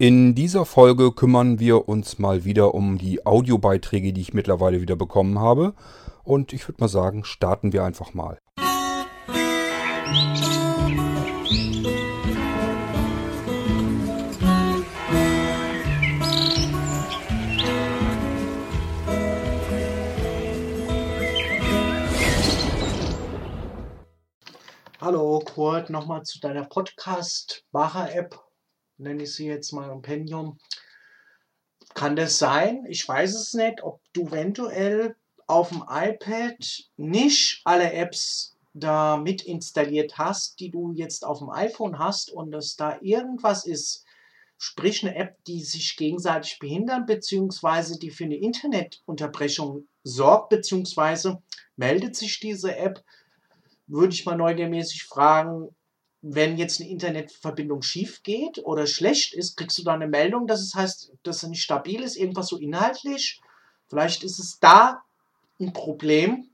In dieser Folge kümmern wir uns mal wieder um die Audiobeiträge, die ich mittlerweile wieder bekommen habe. Und ich würde mal sagen, starten wir einfach mal. Hallo Kurt, nochmal zu deiner Podcast-Macher-App, nenne ich sie jetzt mal Compendium. Kann das sein? Ich weiß es nicht, ob du eventuell auf dem iPad nicht alle Apps da mit installiert hast, die du jetzt auf dem iPhone hast und dass da irgendwas ist, sprich eine App, die sich gegenseitig behindern, beziehungsweise die für eine Internetunterbrechung sorgt, beziehungsweise meldet sich diese App würde ich mal neugiermäßig fragen, wenn jetzt eine Internetverbindung schief geht oder schlecht ist, kriegst du da eine Meldung, dass es heißt, dass er nicht stabil ist, irgendwas so inhaltlich. Vielleicht ist es da ein Problem.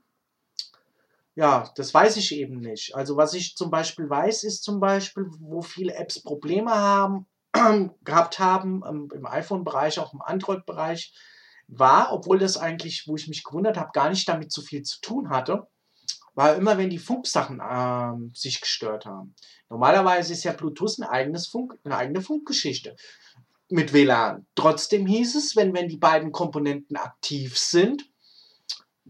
Ja, das weiß ich eben nicht. Also was ich zum Beispiel weiß, ist zum Beispiel, wo viele Apps Probleme haben, gehabt haben, im iPhone-Bereich, auch im Android-Bereich, war, obwohl das eigentlich, wo ich mich gewundert habe, gar nicht damit so viel zu tun hatte, war immer, wenn die Funksachen ähm, sich gestört haben. Normalerweise ist ja Bluetooth ein eigenes Funk, eine eigene Funkgeschichte mit WLAN. Trotzdem hieß es, wenn, wenn die beiden Komponenten aktiv sind,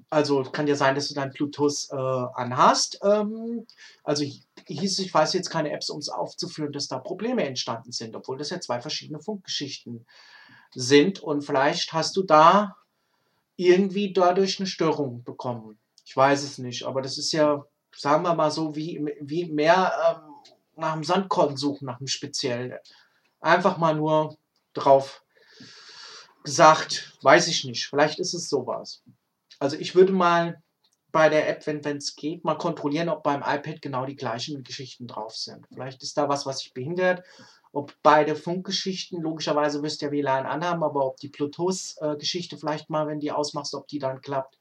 also kann ja sein, dass du dein Bluetooth äh, anhast. Ähm, also hieß es, ich weiß jetzt keine Apps, um es aufzuführen, dass da Probleme entstanden sind, obwohl das ja zwei verschiedene Funkgeschichten sind. Und vielleicht hast du da irgendwie dadurch eine Störung bekommen. Ich weiß es nicht, aber das ist ja, sagen wir mal so, wie, wie mehr ähm, nach dem Sandkorn suchen, nach einem speziellen. Einfach mal nur drauf gesagt, weiß ich nicht. Vielleicht ist es sowas. Also ich würde mal bei der App, wenn es geht, mal kontrollieren, ob beim iPad genau die gleichen Geschichten drauf sind. Vielleicht ist da was, was sich behindert. Ob beide Funkgeschichten, logischerweise wirst du ja WLAN anhaben, aber ob die Bluetooth-Geschichte vielleicht mal, wenn die ausmachst, ob die dann klappt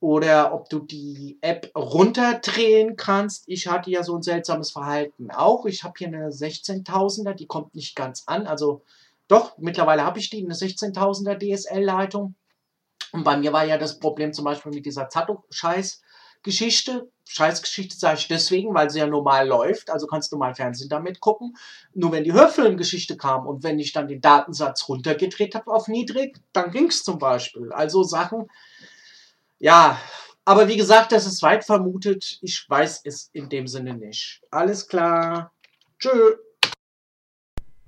oder ob du die App runterdrehen kannst. Ich hatte ja so ein seltsames Verhalten auch. Ich habe hier eine 16.000er, die kommt nicht ganz an. Also doch, mittlerweile habe ich die, eine 16.000er DSL-Leitung. Und bei mir war ja das Problem zum Beispiel mit dieser Zato-Scheiß-Geschichte. Scheißgeschichte sage ich deswegen, weil sie ja normal läuft, also kannst du mal Fernsehen damit gucken. Nur wenn die Hörfilmgeschichte kam und wenn ich dann den Datensatz runtergedreht habe auf niedrig, dann ging es zum Beispiel. Also Sachen, ja, aber wie gesagt, das ist weit vermutet. Ich weiß es in dem Sinne nicht. Alles klar. Tschö.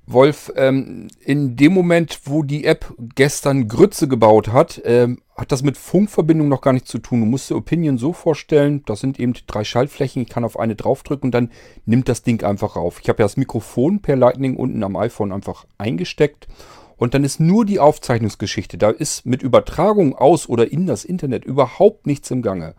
Wolf, ähm, in dem Moment, wo die App gestern Grütze gebaut hat, ähm, hat das mit Funkverbindung noch gar nichts zu tun. Du musst dir Opinion so vorstellen, das sind eben drei Schaltflächen, ich kann auf eine draufdrücken und dann nimmt das Ding einfach auf. Ich habe ja das Mikrofon per Lightning unten am iPhone einfach eingesteckt und dann ist nur die Aufzeichnungsgeschichte. Da ist mit Übertragung aus oder in das Internet überhaupt nichts im Gange.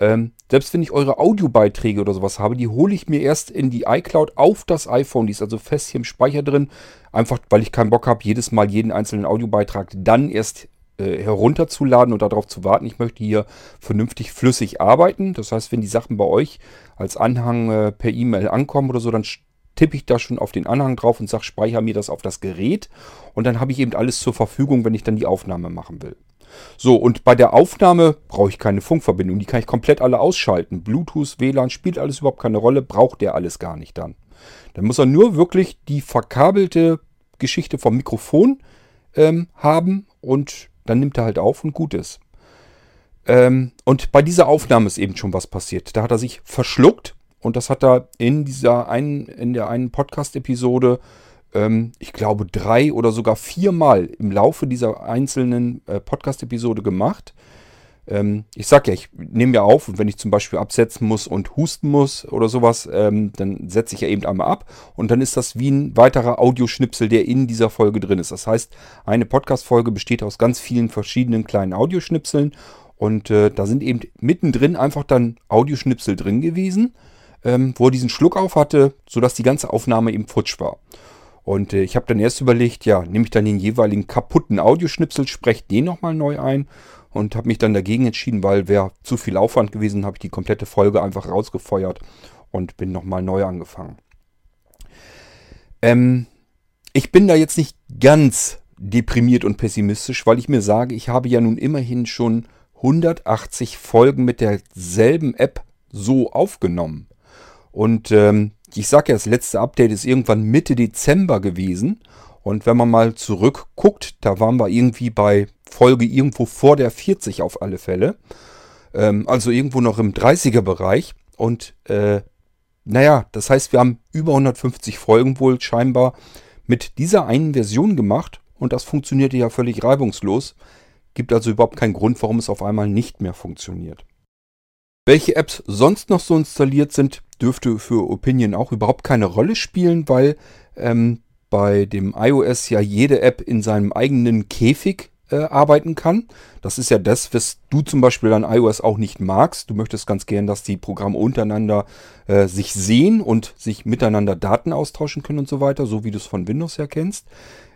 Ähm, selbst wenn ich eure Audiobeiträge oder sowas habe, die hole ich mir erst in die iCloud auf das iPhone. Die ist also fest hier im Speicher drin. Einfach weil ich keinen Bock habe, jedes Mal jeden einzelnen Audiobeitrag dann erst äh, herunterzuladen und darauf zu warten. Ich möchte hier vernünftig flüssig arbeiten. Das heißt, wenn die Sachen bei euch als Anhang äh, per E-Mail ankommen oder so, dann tippe ich da schon auf den Anhang drauf und sage, speichere mir das auf das Gerät. Und dann habe ich eben alles zur Verfügung, wenn ich dann die Aufnahme machen will. So, und bei der Aufnahme brauche ich keine Funkverbindung. Die kann ich komplett alle ausschalten. Bluetooth, WLAN spielt alles überhaupt keine Rolle, braucht der alles gar nicht dann. Dann muss er nur wirklich die verkabelte Geschichte vom Mikrofon ähm, haben und dann nimmt er halt auf und gut ist. Ähm, und bei dieser Aufnahme ist eben schon was passiert. Da hat er sich verschluckt und das hat er in dieser einen, in der einen Podcast-Episode, ähm, ich glaube, drei oder sogar viermal im Laufe dieser einzelnen äh, Podcast-Episode gemacht. Ähm, ich sag ja, ich nehme ja auf und wenn ich zum Beispiel absetzen muss und husten muss oder sowas, ähm, dann setze ich ja eben einmal ab und dann ist das wie ein weiterer Audioschnipsel, der in dieser Folge drin ist. Das heißt, eine Podcast-Folge besteht aus ganz vielen verschiedenen kleinen Audioschnipseln und äh, da sind eben mittendrin einfach dann Audioschnipsel drin gewesen ähm, wo er diesen Schluck auf hatte, sodass die ganze Aufnahme eben futsch war. Und äh, ich habe dann erst überlegt, ja, nehme ich dann den jeweiligen kaputten Audioschnipsel, spreche den nochmal neu ein und habe mich dann dagegen entschieden, weil wäre zu viel Aufwand gewesen, habe ich die komplette Folge einfach rausgefeuert und bin nochmal neu angefangen. Ähm, ich bin da jetzt nicht ganz deprimiert und pessimistisch, weil ich mir sage, ich habe ja nun immerhin schon 180 Folgen mit derselben App so aufgenommen. Und ähm, ich sage ja, das letzte Update ist irgendwann Mitte Dezember gewesen. Und wenn man mal zurückguckt, da waren wir irgendwie bei Folge irgendwo vor der 40 auf alle Fälle. Ähm, also irgendwo noch im 30er Bereich. Und äh, naja, das heißt, wir haben über 150 Folgen wohl scheinbar mit dieser einen Version gemacht. Und das funktionierte ja völlig reibungslos. Gibt also überhaupt keinen Grund, warum es auf einmal nicht mehr funktioniert. Welche Apps sonst noch so installiert sind, dürfte für Opinion auch überhaupt keine Rolle spielen, weil ähm, bei dem iOS ja jede App in seinem eigenen Käfig äh, arbeiten kann. Das ist ja das, was du zum Beispiel an iOS auch nicht magst. Du möchtest ganz gern, dass die Programme untereinander äh, sich sehen und sich miteinander Daten austauschen können und so weiter, so wie du es von Windows her kennst.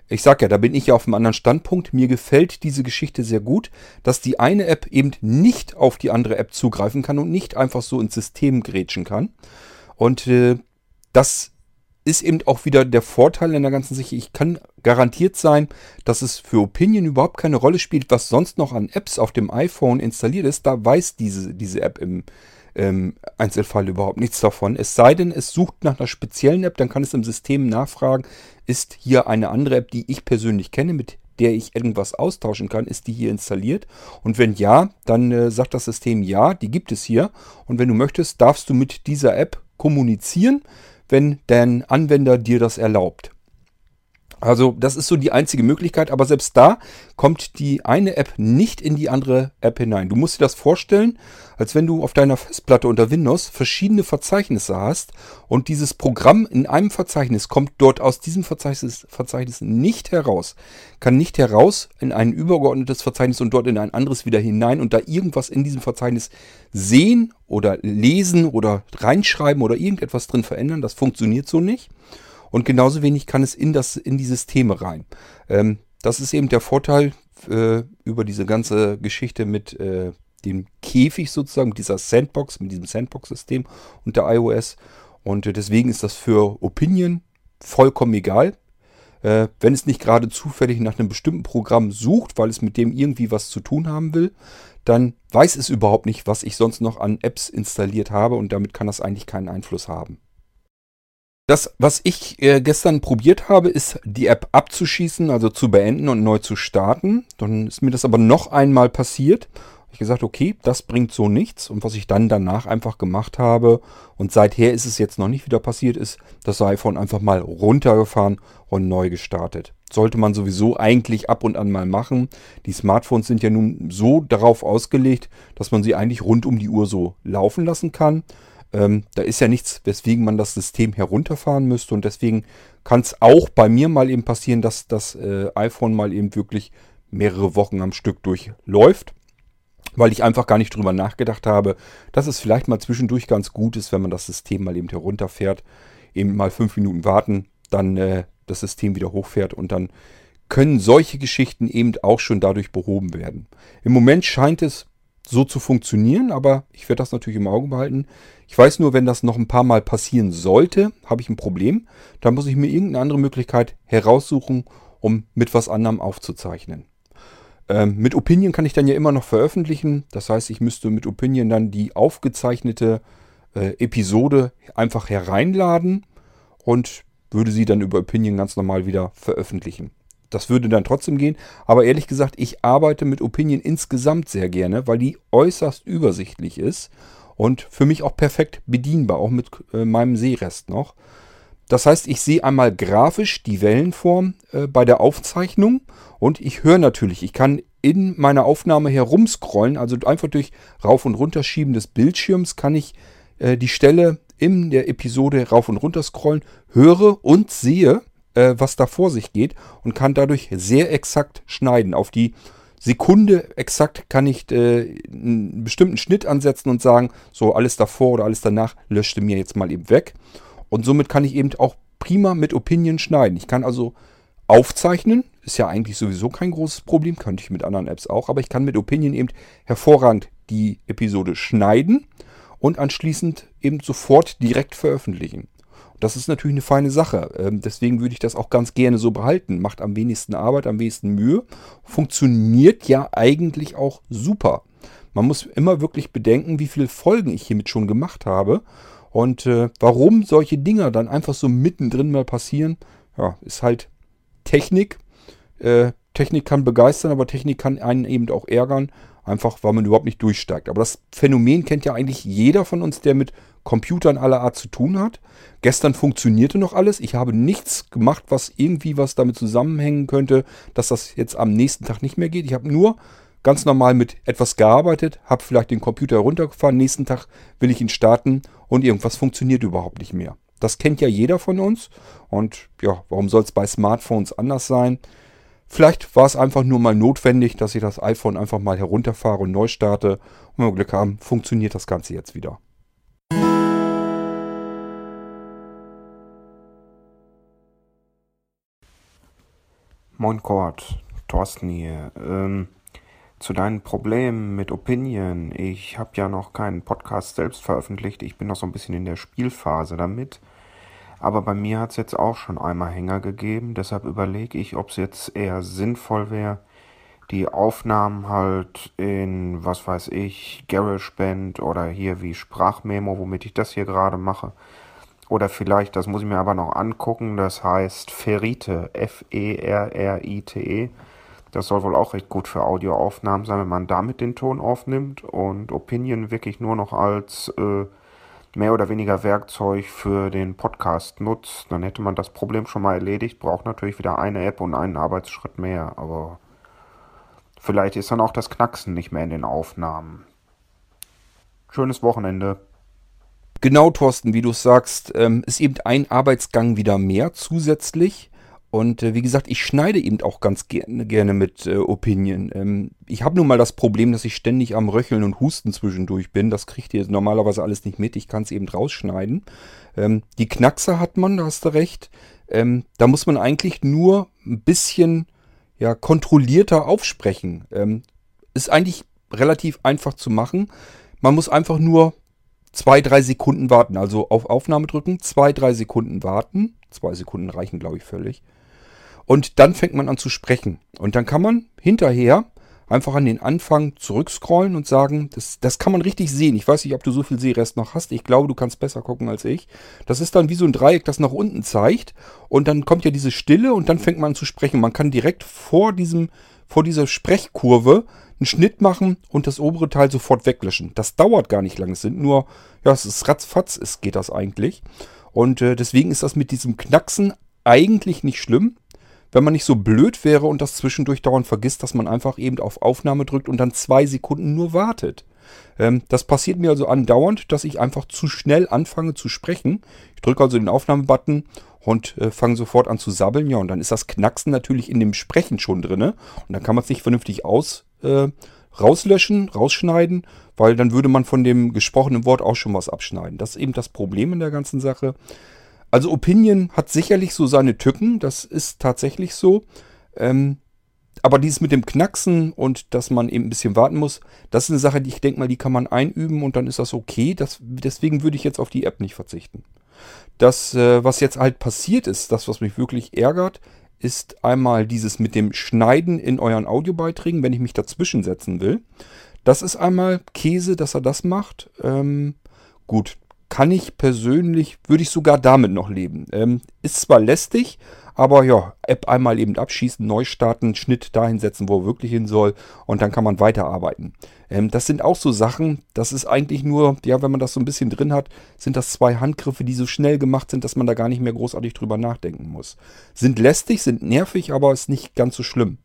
Ich sag ja, da bin ich ja auf einem anderen Standpunkt. Mir gefällt diese Geschichte sehr gut, dass die eine App eben nicht auf die andere App zugreifen kann und nicht einfach so ins System grätschen kann. Und äh, das ist eben auch wieder der Vorteil in der ganzen Sache. Ich kann garantiert sein, dass es für Opinion überhaupt keine Rolle spielt, was sonst noch an Apps auf dem iPhone installiert ist. Da weiß diese, diese App im ähm, Einzelfall überhaupt nichts davon. Es sei denn, es sucht nach einer speziellen App, dann kann es im System nachfragen, ist hier eine andere App, die ich persönlich kenne, mit der ich irgendwas austauschen kann, ist die hier installiert? Und wenn ja, dann äh, sagt das System ja, die gibt es hier. Und wenn du möchtest, darfst du mit dieser App kommunizieren, wenn dein Anwender dir das erlaubt. Also das ist so die einzige Möglichkeit, aber selbst da kommt die eine App nicht in die andere App hinein. Du musst dir das vorstellen, als wenn du auf deiner Festplatte unter Windows verschiedene Verzeichnisse hast und dieses Programm in einem Verzeichnis kommt dort aus diesem Verzeichnis, Verzeichnis nicht heraus, kann nicht heraus in ein übergeordnetes Verzeichnis und dort in ein anderes wieder hinein und da irgendwas in diesem Verzeichnis sehen oder lesen oder reinschreiben oder irgendetwas drin verändern. Das funktioniert so nicht. Und genauso wenig kann es in, das, in die Systeme rein. Ähm, das ist eben der Vorteil äh, über diese ganze Geschichte mit äh, dem Käfig sozusagen, mit dieser Sandbox, mit diesem Sandbox-System unter iOS. Und äh, deswegen ist das für Opinion vollkommen egal. Äh, wenn es nicht gerade zufällig nach einem bestimmten Programm sucht, weil es mit dem irgendwie was zu tun haben will, dann weiß es überhaupt nicht, was ich sonst noch an Apps installiert habe und damit kann das eigentlich keinen Einfluss haben. Das, was ich äh, gestern probiert habe, ist die App abzuschießen, also zu beenden und neu zu starten. Dann ist mir das aber noch einmal passiert. Ich gesagt, okay, das bringt so nichts. Und was ich dann danach einfach gemacht habe, und seither ist es jetzt noch nicht wieder passiert, ist das iPhone einfach mal runtergefahren und neu gestartet. Sollte man sowieso eigentlich ab und an mal machen. Die Smartphones sind ja nun so darauf ausgelegt, dass man sie eigentlich rund um die Uhr so laufen lassen kann. Ähm, da ist ja nichts, weswegen man das System herunterfahren müsste. Und deswegen kann es auch bei mir mal eben passieren, dass das äh, iPhone mal eben wirklich mehrere Wochen am Stück durchläuft. Weil ich einfach gar nicht drüber nachgedacht habe, dass es vielleicht mal zwischendurch ganz gut ist, wenn man das System mal eben herunterfährt. Eben mal fünf Minuten warten, dann äh, das System wieder hochfährt und dann können solche Geschichten eben auch schon dadurch behoben werden. Im Moment scheint es so zu funktionieren, aber ich werde das natürlich im Auge behalten. Ich weiß nur, wenn das noch ein paar Mal passieren sollte, habe ich ein Problem. Dann muss ich mir irgendeine andere Möglichkeit heraussuchen, um mit was anderem aufzuzeichnen. Ähm, mit Opinion kann ich dann ja immer noch veröffentlichen. Das heißt, ich müsste mit Opinion dann die aufgezeichnete äh, Episode einfach hereinladen und würde sie dann über Opinion ganz normal wieder veröffentlichen. Das würde dann trotzdem gehen. Aber ehrlich gesagt, ich arbeite mit Opinion insgesamt sehr gerne, weil die äußerst übersichtlich ist und für mich auch perfekt bedienbar, auch mit äh, meinem Sehrest noch. Das heißt, ich sehe einmal grafisch die Wellenform äh, bei der Aufzeichnung und ich höre natürlich, ich kann in meiner Aufnahme herumscrollen, also einfach durch Rauf- und Runterschieben des Bildschirms kann ich äh, die Stelle in der Episode rauf und runter scrollen, höre und sehe äh, was da vor sich geht und kann dadurch sehr exakt schneiden. Auf die Sekunde exakt kann ich äh, einen bestimmten Schnitt ansetzen und sagen, so alles davor oder alles danach löschte mir jetzt mal eben weg. Und somit kann ich eben auch prima mit Opinion schneiden. Ich kann also aufzeichnen, ist ja eigentlich sowieso kein großes Problem, könnte ich mit anderen Apps auch, aber ich kann mit Opinion eben hervorragend die Episode schneiden und anschließend eben sofort direkt veröffentlichen. Das ist natürlich eine feine Sache. Ähm, deswegen würde ich das auch ganz gerne so behalten. Macht am wenigsten Arbeit, am wenigsten Mühe. Funktioniert ja eigentlich auch super. Man muss immer wirklich bedenken, wie viele Folgen ich hiermit schon gemacht habe. Und äh, warum solche Dinger dann einfach so mittendrin mal passieren, ja, ist halt Technik. Äh, Technik kann begeistern, aber Technik kann einen eben auch ärgern, einfach weil man überhaupt nicht durchsteigt. Aber das Phänomen kennt ja eigentlich jeder von uns, der mit Computern aller Art zu tun hat. Gestern funktionierte noch alles. Ich habe nichts gemacht, was irgendwie was damit zusammenhängen könnte, dass das jetzt am nächsten Tag nicht mehr geht. Ich habe nur ganz normal mit etwas gearbeitet, habe vielleicht den Computer heruntergefahren, nächsten Tag will ich ihn starten und irgendwas funktioniert überhaupt nicht mehr. Das kennt ja jeder von uns und ja, warum soll es bei Smartphones anders sein? Vielleicht war es einfach nur mal notwendig, dass ich das iPhone einfach mal herunterfahre und neu starte. Und wenn wir Glück haben, funktioniert das Ganze jetzt wieder. Moin Kurt, Thorsten hier. Ähm, zu deinen Problemen mit Opinion. Ich habe ja noch keinen Podcast selbst veröffentlicht. Ich bin noch so ein bisschen in der Spielphase damit. Aber bei mir hat es jetzt auch schon einmal Hänger gegeben. Deshalb überlege ich, ob es jetzt eher sinnvoll wäre, die Aufnahmen halt in, was weiß ich, GarageBand oder hier wie Sprachmemo, womit ich das hier gerade mache. Oder vielleicht, das muss ich mir aber noch angucken, das heißt Ferrite, F-E-R-R-I-T-E. -E. Das soll wohl auch recht gut für Audioaufnahmen sein, wenn man damit den Ton aufnimmt und Opinion wirklich nur noch als äh, mehr oder weniger Werkzeug für den Podcast nutzt, dann hätte man das Problem schon mal erledigt. Braucht natürlich wieder eine App und einen Arbeitsschritt mehr, aber vielleicht ist dann auch das Knacksen nicht mehr in den Aufnahmen. Schönes Wochenende. Genau, Thorsten, wie du sagst, ähm, ist eben ein Arbeitsgang wieder mehr zusätzlich. Und äh, wie gesagt, ich schneide eben auch ganz gerne, mit äh, Opinion. Ähm, ich habe nun mal das Problem, dass ich ständig am Röcheln und Husten zwischendurch bin. Das kriegt ihr normalerweise alles nicht mit. Ich kann es eben rausschneiden. Ähm, die Knackse hat man, da hast du recht. Da muss man eigentlich nur ein bisschen ja, kontrollierter aufsprechen. Ähm, ist eigentlich relativ einfach zu machen. Man muss einfach nur zwei, drei Sekunden warten. Also auf Aufnahme drücken, zwei, drei Sekunden warten. Zwei Sekunden reichen, glaube ich, völlig. Und dann fängt man an zu sprechen. Und dann kann man hinterher einfach an den Anfang zurückscrollen und sagen, das, das kann man richtig sehen. Ich weiß nicht, ob du so viel Sehrest noch hast. Ich glaube, du kannst besser gucken als ich. Das ist dann wie so ein Dreieck, das nach unten zeigt. Und dann kommt ja diese Stille und dann fängt man an zu sprechen. Man kann direkt vor diesem, vor dieser Sprechkurve einen Schnitt machen und das obere Teil sofort weglöschen. Das dauert gar nicht lange. Es sind nur, ja, es ist ratzfatz, es geht das eigentlich. Und äh, deswegen ist das mit diesem Knacksen eigentlich nicht schlimm wenn man nicht so blöd wäre und das zwischendurch dauernd vergisst, dass man einfach eben auf Aufnahme drückt und dann zwei Sekunden nur wartet. Ähm, das passiert mir also andauernd, dass ich einfach zu schnell anfange zu sprechen. Ich drücke also den Aufnahmebutton und äh, fange sofort an zu sabbeln. Ja, und dann ist das Knacksen natürlich in dem Sprechen schon drin. Und dann kann man es nicht vernünftig aus, äh, rauslöschen, rausschneiden, weil dann würde man von dem gesprochenen Wort auch schon was abschneiden. Das ist eben das Problem in der ganzen Sache. Also Opinion hat sicherlich so seine Tücken, das ist tatsächlich so. Ähm, aber dieses mit dem Knacksen und dass man eben ein bisschen warten muss, das ist eine Sache, die ich denke mal, die kann man einüben und dann ist das okay. Das, deswegen würde ich jetzt auf die App nicht verzichten. Das, äh, was jetzt halt passiert ist, das, was mich wirklich ärgert, ist einmal dieses mit dem Schneiden in euren Audiobeiträgen, wenn ich mich dazwischen setzen will. Das ist einmal Käse, dass er das macht. Ähm, gut, kann ich persönlich, würde ich sogar damit noch leben. Ähm, ist zwar lästig, aber ja, App einmal eben abschießen, neu starten, Schnitt dahin setzen, wo er wirklich hin soll und dann kann man weiterarbeiten. Ähm, das sind auch so Sachen, das ist eigentlich nur, ja, wenn man das so ein bisschen drin hat, sind das zwei Handgriffe, die so schnell gemacht sind, dass man da gar nicht mehr großartig drüber nachdenken muss. Sind lästig, sind nervig, aber ist nicht ganz so schlimm.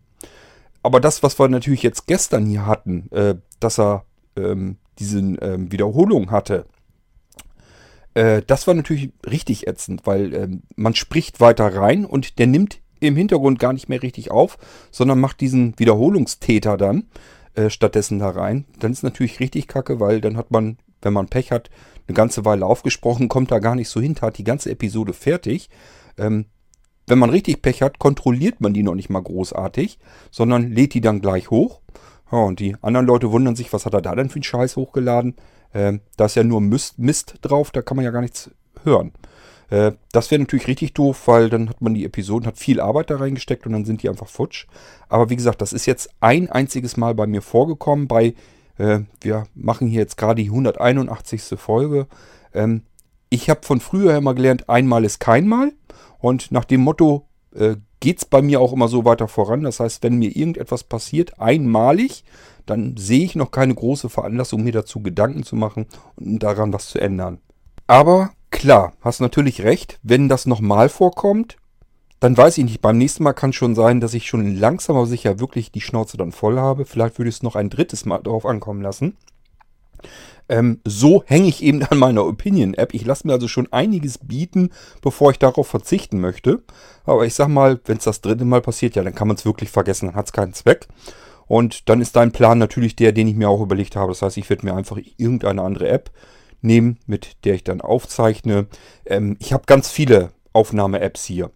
Aber das, was wir natürlich jetzt gestern hier hatten, äh, dass er ähm, diese ähm, Wiederholung hatte, äh, das war natürlich richtig ätzend, weil äh, man spricht weiter rein und der nimmt im Hintergrund gar nicht mehr richtig auf, sondern macht diesen Wiederholungstäter dann äh, stattdessen da rein. Dann ist natürlich richtig kacke, weil dann hat man, wenn man Pech hat, eine ganze Weile aufgesprochen, kommt da gar nicht so hinter, hat die ganze Episode fertig. Ähm, wenn man richtig Pech hat, kontrolliert man die noch nicht mal großartig, sondern lädt die dann gleich hoch. Ja, und die anderen Leute wundern sich, was hat er da denn für einen Scheiß hochgeladen? Ähm, da ist ja nur Mist, Mist, drauf, da kann man ja gar nichts hören. Äh, das wäre natürlich richtig doof, weil dann hat man die Episoden, hat viel Arbeit da reingesteckt und dann sind die einfach futsch. Aber wie gesagt, das ist jetzt ein einziges Mal bei mir vorgekommen. Bei, äh, wir machen hier jetzt gerade die 181. Folge. Ähm, ich habe von früher immer gelernt, einmal ist kein Mal. Und nach dem Motto äh, geht es bei mir auch immer so weiter voran. Das heißt, wenn mir irgendetwas passiert, einmalig, dann sehe ich noch keine große Veranlassung, mir dazu Gedanken zu machen und daran was zu ändern. Aber klar, hast natürlich recht, wenn das nochmal vorkommt, dann weiß ich nicht, beim nächsten Mal kann schon sein, dass ich schon langsam aber sicher wirklich die Schnauze dann voll habe. Vielleicht würde ich es noch ein drittes Mal darauf ankommen lassen. Ähm, so hänge ich eben an meiner Opinion-App. Ich lasse mir also schon einiges bieten, bevor ich darauf verzichten möchte. Aber ich sag mal, wenn es das dritte Mal passiert, ja, dann kann man es wirklich vergessen, dann hat es keinen Zweck. Und dann ist dein Plan natürlich der, den ich mir auch überlegt habe. Das heißt, ich werde mir einfach irgendeine andere App nehmen, mit der ich dann aufzeichne. Ähm, ich habe ganz viele Aufnahme-Apps hier.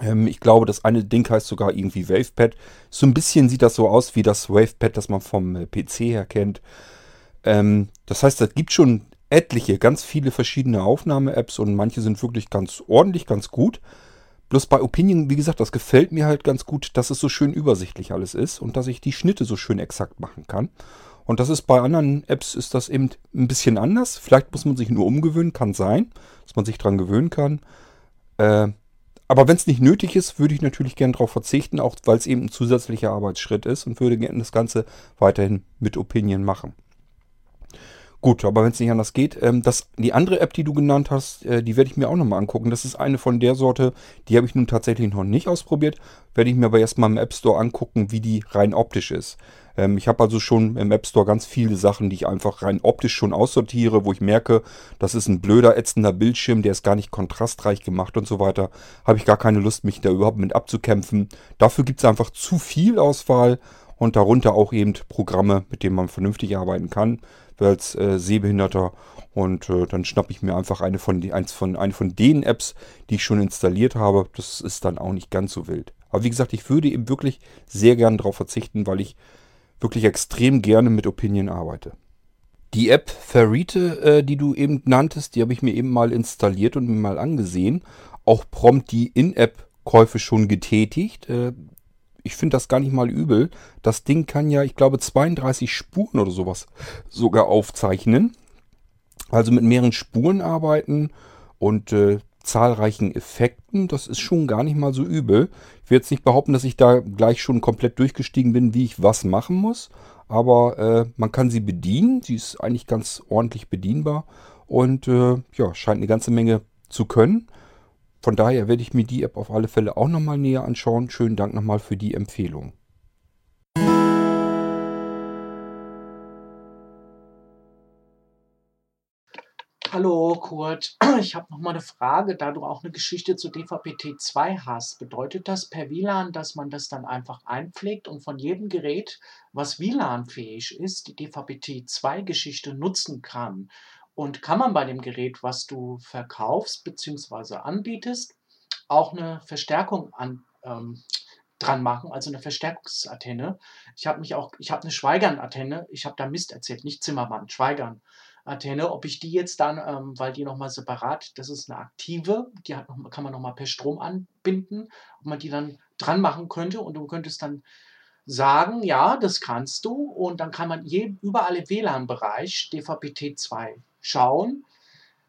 Ähm, ich glaube, das eine Ding heißt sogar irgendwie WavePad. So ein bisschen sieht das so aus wie das WavePad, das man vom äh, PC her kennt. Ähm, das heißt, es gibt schon etliche, ganz viele verschiedene Aufnahme-Apps und manche sind wirklich ganz ordentlich, ganz gut. Bloß bei Opinion, wie gesagt, das gefällt mir halt ganz gut, dass es so schön übersichtlich alles ist und dass ich die Schnitte so schön exakt machen kann. Und das ist bei anderen Apps ist das eben ein bisschen anders. Vielleicht muss man sich nur umgewöhnen, kann sein, dass man sich dran gewöhnen kann. Äh, aber wenn es nicht nötig ist, würde ich natürlich gerne darauf verzichten, auch weil es eben ein zusätzlicher Arbeitsschritt ist und würde gerne das Ganze weiterhin mit Opinion machen. Gut, aber wenn es nicht anders geht, ähm, das, die andere App, die du genannt hast, äh, die werde ich mir auch nochmal angucken. Das ist eine von der Sorte, die habe ich nun tatsächlich noch nicht ausprobiert. Werde ich mir aber erstmal im App Store angucken, wie die rein optisch ist. Ähm, ich habe also schon im App Store ganz viele Sachen, die ich einfach rein optisch schon aussortiere, wo ich merke, das ist ein blöder, ätzender Bildschirm, der ist gar nicht kontrastreich gemacht und so weiter. Habe ich gar keine Lust, mich da überhaupt mit abzukämpfen. Dafür gibt es einfach zu viel Auswahl und darunter auch eben Programme, mit denen man vernünftig arbeiten kann als äh, Sehbehinderter. Und äh, dann schnappe ich mir einfach eine von, die, eins von, eine von den Apps, die ich schon installiert habe. Das ist dann auch nicht ganz so wild. Aber wie gesagt, ich würde eben wirklich sehr gern darauf verzichten, weil ich wirklich extrem gerne mit Opinion arbeite. Die App Ferrite, äh, die du eben nanntest, die habe ich mir eben mal installiert und mir mal angesehen. Auch prompt die In-App-Käufe schon getätigt. Äh, ich finde das gar nicht mal übel. Das Ding kann ja, ich glaube, 32 Spuren oder sowas sogar aufzeichnen. Also mit mehreren Spuren arbeiten und äh, zahlreichen Effekten. Das ist schon gar nicht mal so übel. Ich will jetzt nicht behaupten, dass ich da gleich schon komplett durchgestiegen bin, wie ich was machen muss. Aber äh, man kann sie bedienen. Sie ist eigentlich ganz ordentlich bedienbar. Und äh, ja, scheint eine ganze Menge zu können. Von daher werde ich mir die App auf alle Fälle auch nochmal näher anschauen. Schönen Dank nochmal für die Empfehlung. Hallo Kurt, ich habe noch mal eine Frage, da du auch eine Geschichte zu DVB-T2 hast. Bedeutet das per WLAN, dass man das dann einfach einpflegt und von jedem Gerät, was WLAN-fähig ist, die DVB-T2-Geschichte nutzen kann? Und kann man bei dem Gerät, was du verkaufst bzw. anbietest, auch eine Verstärkung an, ähm, dran machen, also eine Verstärkungsantenne. Ich habe mich auch, ich habe eine Schweigern-Antenne, ich habe da Mist erzählt, nicht Zimmermann, Schweigern-Antenne. Ob ich die jetzt dann, ähm, weil die nochmal separat, das ist eine aktive, die hat noch, kann man nochmal per Strom anbinden, ob man die dann dran machen könnte und du könntest dann sagen, ja, das kannst du und dann kann man je, überall im WLAN-Bereich DVB-T2 schauen.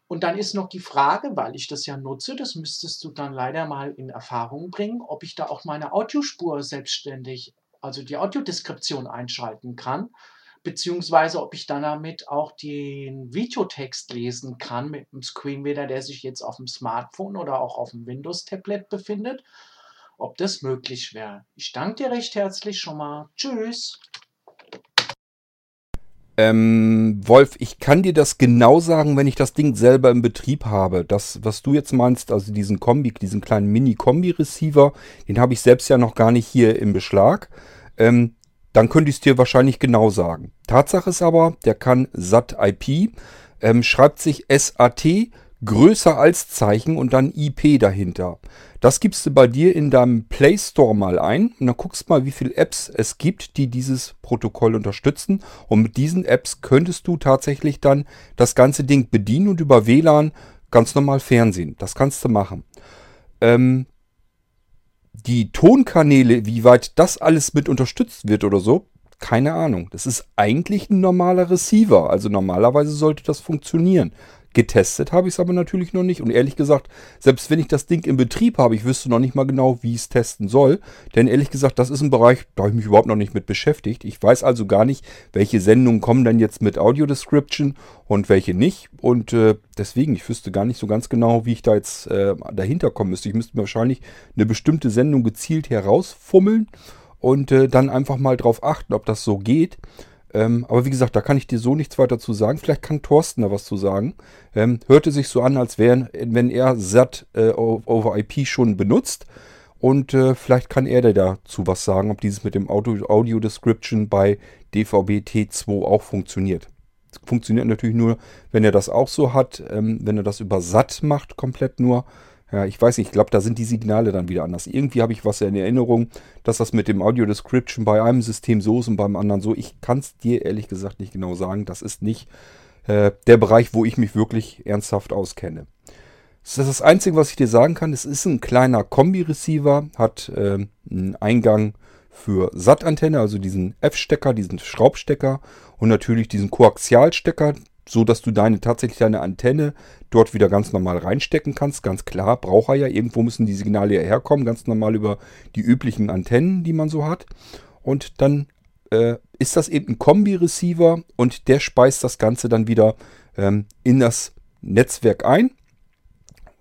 Und dann ist noch die Frage, weil ich das ja nutze, das müsstest du dann leider mal in Erfahrung bringen, ob ich da auch meine Audiospur selbstständig, also die Audiodeskription einschalten kann, beziehungsweise ob ich dann damit auch den Videotext lesen kann mit einem Screenreader, der sich jetzt auf dem Smartphone oder auch auf dem Windows-Tablet befindet, ob das möglich wäre. Ich danke dir recht herzlich schon mal. Tschüss. Ähm, Wolf, ich kann dir das genau sagen, wenn ich das Ding selber im Betrieb habe. Das, was du jetzt meinst, also diesen Kombi, diesen kleinen Mini-Kombi-Receiver, den habe ich selbst ja noch gar nicht hier im Beschlag. Ähm, dann könnte ich es dir wahrscheinlich genau sagen. Tatsache ist aber, der kann SAT-IP, ähm, schreibt sich SAT größer als Zeichen und dann IP dahinter. Das gibst du bei dir in deinem Play Store mal ein und dann guckst mal, wie viele Apps es gibt, die dieses Protokoll unterstützen. Und mit diesen Apps könntest du tatsächlich dann das ganze Ding bedienen und über WLAN ganz normal Fernsehen. Das kannst du machen. Ähm, die Tonkanäle, wie weit das alles mit unterstützt wird oder so, keine Ahnung. Das ist eigentlich ein normaler Receiver. Also normalerweise sollte das funktionieren. Getestet habe ich es aber natürlich noch nicht. Und ehrlich gesagt, selbst wenn ich das Ding in Betrieb habe, ich wüsste noch nicht mal genau, wie ich es testen soll. Denn ehrlich gesagt, das ist ein Bereich, da habe ich mich überhaupt noch nicht mit beschäftigt. Ich weiß also gar nicht, welche Sendungen kommen dann jetzt mit Audio Description und welche nicht. Und äh, deswegen, ich wüsste gar nicht so ganz genau, wie ich da jetzt äh, dahinter kommen müsste. Ich müsste mir wahrscheinlich eine bestimmte Sendung gezielt herausfummeln und äh, dann einfach mal drauf achten, ob das so geht. Ähm, aber wie gesagt, da kann ich dir so nichts weiter zu sagen. Vielleicht kann Thorsten da was zu sagen. Ähm, hörte sich so an, als wären, wenn er SAT äh, over IP schon benutzt. Und äh, vielleicht kann er dir dazu was sagen, ob dieses mit dem Audio, Audio Description bei DVB T2 auch funktioniert. Funktioniert natürlich nur, wenn er das auch so hat. Ähm, wenn er das über SAT macht, komplett nur. Ja, ich weiß nicht, ich glaube, da sind die Signale dann wieder anders. Irgendwie habe ich was in Erinnerung, dass das mit dem Audio Description bei einem System so ist und beim anderen so. Ich kann es dir ehrlich gesagt nicht genau sagen. Das ist nicht äh, der Bereich, wo ich mich wirklich ernsthaft auskenne. Das ist das Einzige, was ich dir sagen kann. Es ist ein kleiner Kombi-Receiver, hat äh, einen Eingang für SAT-Antenne, also diesen F-Stecker, diesen Schraubstecker und natürlich diesen Koaxialstecker, so dass du deine tatsächlich deine Antenne dort wieder ganz normal reinstecken kannst. Ganz klar, braucht er ja. Irgendwo müssen die Signale ja herkommen, ganz normal über die üblichen Antennen, die man so hat. Und dann äh, ist das eben ein Kombi-Receiver und der speist das Ganze dann wieder ähm, in das Netzwerk ein.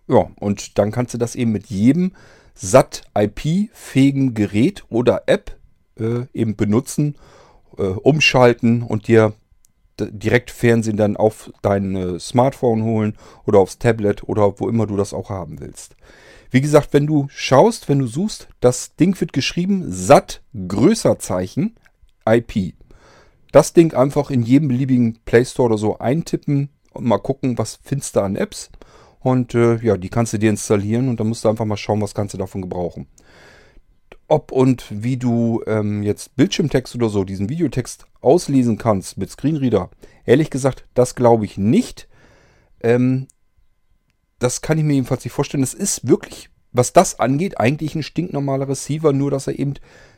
Ja, und dann kannst du das eben mit jedem SAT-IP-fähigen Gerät oder App äh, eben benutzen, äh, umschalten und dir direkt Fernsehen dann auf dein äh, Smartphone holen oder aufs Tablet oder wo immer du das auch haben willst. Wie gesagt, wenn du schaust, wenn du suchst, das Ding wird geschrieben SAT größer Zeichen IP. Das Ding einfach in jedem beliebigen Play Store oder so eintippen und mal gucken, was findest du an Apps. Und äh, ja, die kannst du dir installieren und dann musst du einfach mal schauen, was kannst du davon gebrauchen ob und wie du ähm, jetzt Bildschirmtext oder so, diesen Videotext auslesen kannst mit Screenreader, ehrlich gesagt, das glaube ich nicht. Ähm, das kann ich mir jedenfalls nicht vorstellen. Es ist wirklich, was das angeht, eigentlich ein stinknormaler Receiver, nur dass er eben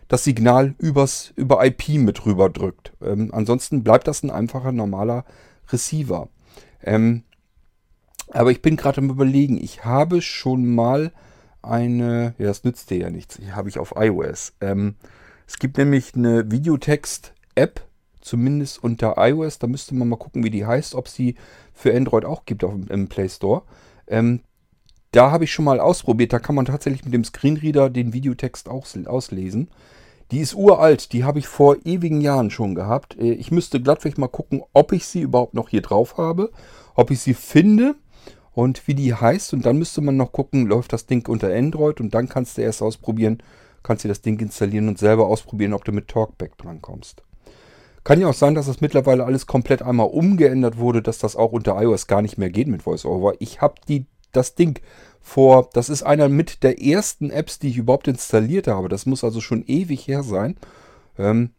das Signal übers, über IP mit rüber drückt. Ähm, ansonsten bleibt das ein einfacher, normaler Receiver. Ähm, aber ich bin gerade am überlegen, ich habe schon mal eine, ja, das nützt dir ja nichts, die habe ich auf iOS. Ähm, es gibt nämlich eine Videotext-App, zumindest unter iOS, da müsste man mal gucken, wie die heißt, ob sie für Android auch gibt auf, im Play Store. Ähm, da habe ich schon mal ausprobiert, da kann man tatsächlich mit dem Screenreader den Videotext auch auslesen. Die ist uralt, die habe ich vor ewigen Jahren schon gehabt. Äh, ich müsste glatt vielleicht mal gucken, ob ich sie überhaupt noch hier drauf habe, ob ich sie finde und wie die heißt. Und dann müsste man noch gucken, läuft das Ding unter Android und dann kannst du erst ausprobieren, kannst du das Ding installieren und selber ausprobieren, ob du mit Talkback drankommst. Kann ja auch sein, dass das mittlerweile alles komplett einmal umgeändert wurde, dass das auch unter iOS gar nicht mehr geht mit VoiceOver. Ich habe die das Ding vor, das ist einer mit der ersten Apps, die ich überhaupt installiert habe. Das muss also schon ewig her sein. Ähm,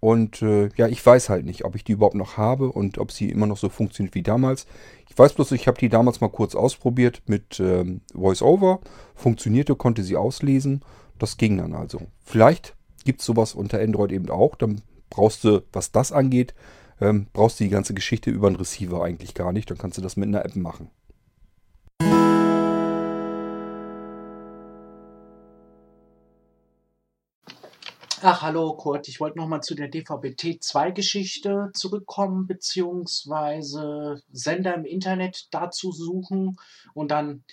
und äh, ja, ich weiß halt nicht, ob ich die überhaupt noch habe und ob sie immer noch so funktioniert wie damals. Ich weiß bloß, ich habe die damals mal kurz ausprobiert mit ähm, VoiceOver. Funktionierte, konnte sie auslesen. Das ging dann also. Vielleicht gibt es sowas unter Android eben auch. Dann brauchst du, was das angeht, ähm, brauchst du die ganze Geschichte über einen Receiver eigentlich gar nicht. Dann kannst du das mit einer App machen. Ach, hallo Kurt, ich wollte nochmal zu der DVB-T2-Geschichte zurückkommen, beziehungsweise Sender im Internet dazu suchen und dann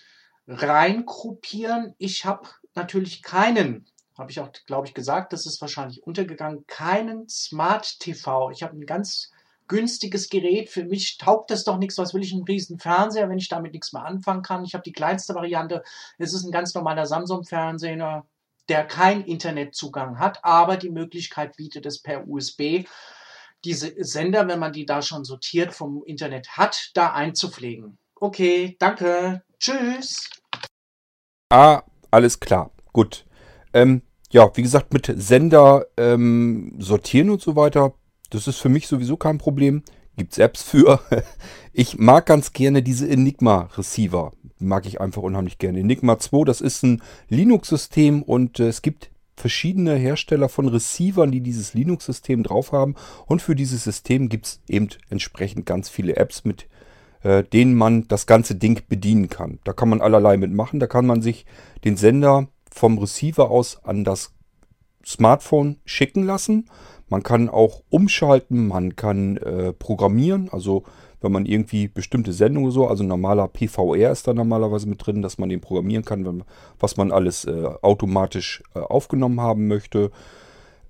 reingruppieren. Ich habe natürlich keinen, habe ich auch, glaube ich, gesagt, das ist wahrscheinlich untergegangen, keinen Smart TV. Ich habe ein ganz günstiges Gerät. Für mich taugt das doch nichts. Was will ich einen riesen Fernseher, wenn ich damit nichts mehr anfangen kann? Ich habe die kleinste Variante. Es ist ein ganz normaler Samsung-Fernseher der keinen Internetzugang hat, aber die Möglichkeit bietet es per USB, diese Sender, wenn man die da schon sortiert vom Internet hat, da einzupflegen. Okay, danke. Tschüss. Ah, alles klar. Gut. Ähm, ja, wie gesagt, mit Sender ähm, sortieren und so weiter, das ist für mich sowieso kein Problem. Gibt's Apps für. Ich mag ganz gerne diese Enigma Receiver. Die mag ich einfach unheimlich gerne. Enigma 2, das ist ein Linux-System und äh, es gibt verschiedene Hersteller von Receivern, die dieses Linux-System drauf haben. Und für dieses System gibt's eben entsprechend ganz viele Apps, mit äh, denen man das ganze Ding bedienen kann. Da kann man allerlei mitmachen. Da kann man sich den Sender vom Receiver aus an das Smartphone schicken lassen. Man kann auch umschalten, man kann äh, programmieren, also wenn man irgendwie bestimmte Sendungen so, also normaler PVR ist da normalerweise mit drin, dass man den programmieren kann, wenn, was man alles äh, automatisch äh, aufgenommen haben möchte.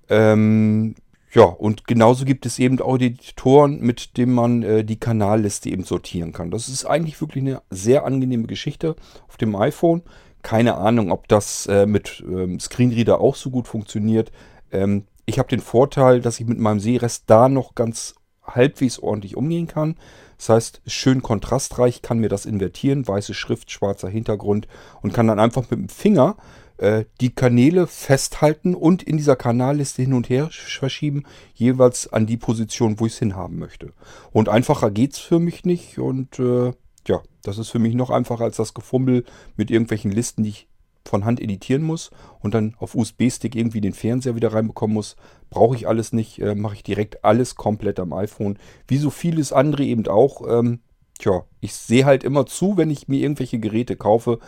Ähm, ja, und genauso gibt es eben auch Editoren, mit denen man äh, die Kanalliste eben sortieren kann. Das ist eigentlich wirklich eine sehr angenehme Geschichte auf dem iPhone. Keine Ahnung, ob das äh, mit ähm, Screenreader auch so gut funktioniert. Ähm, ich habe den Vorteil, dass ich mit meinem Sehrest da noch ganz halbwegs ordentlich umgehen kann. Das heißt, schön kontrastreich kann mir das invertieren, weiße Schrift, schwarzer Hintergrund und kann dann einfach mit dem Finger äh, die Kanäle festhalten und in dieser Kanalliste hin und her verschieben, jeweils an die Position, wo ich es hinhaben möchte. Und einfacher geht es für mich nicht und äh, ja, das ist für mich noch einfacher als das Gefummel mit irgendwelchen Listen, die ich von Hand editieren muss und dann auf USB-Stick irgendwie den Fernseher wieder reinbekommen muss. Brauche ich alles nicht, äh, mache ich direkt alles komplett am iPhone. Wie so vieles andere eben auch. Ähm, tja, ich sehe halt immer zu, wenn ich mir irgendwelche Geräte kaufe,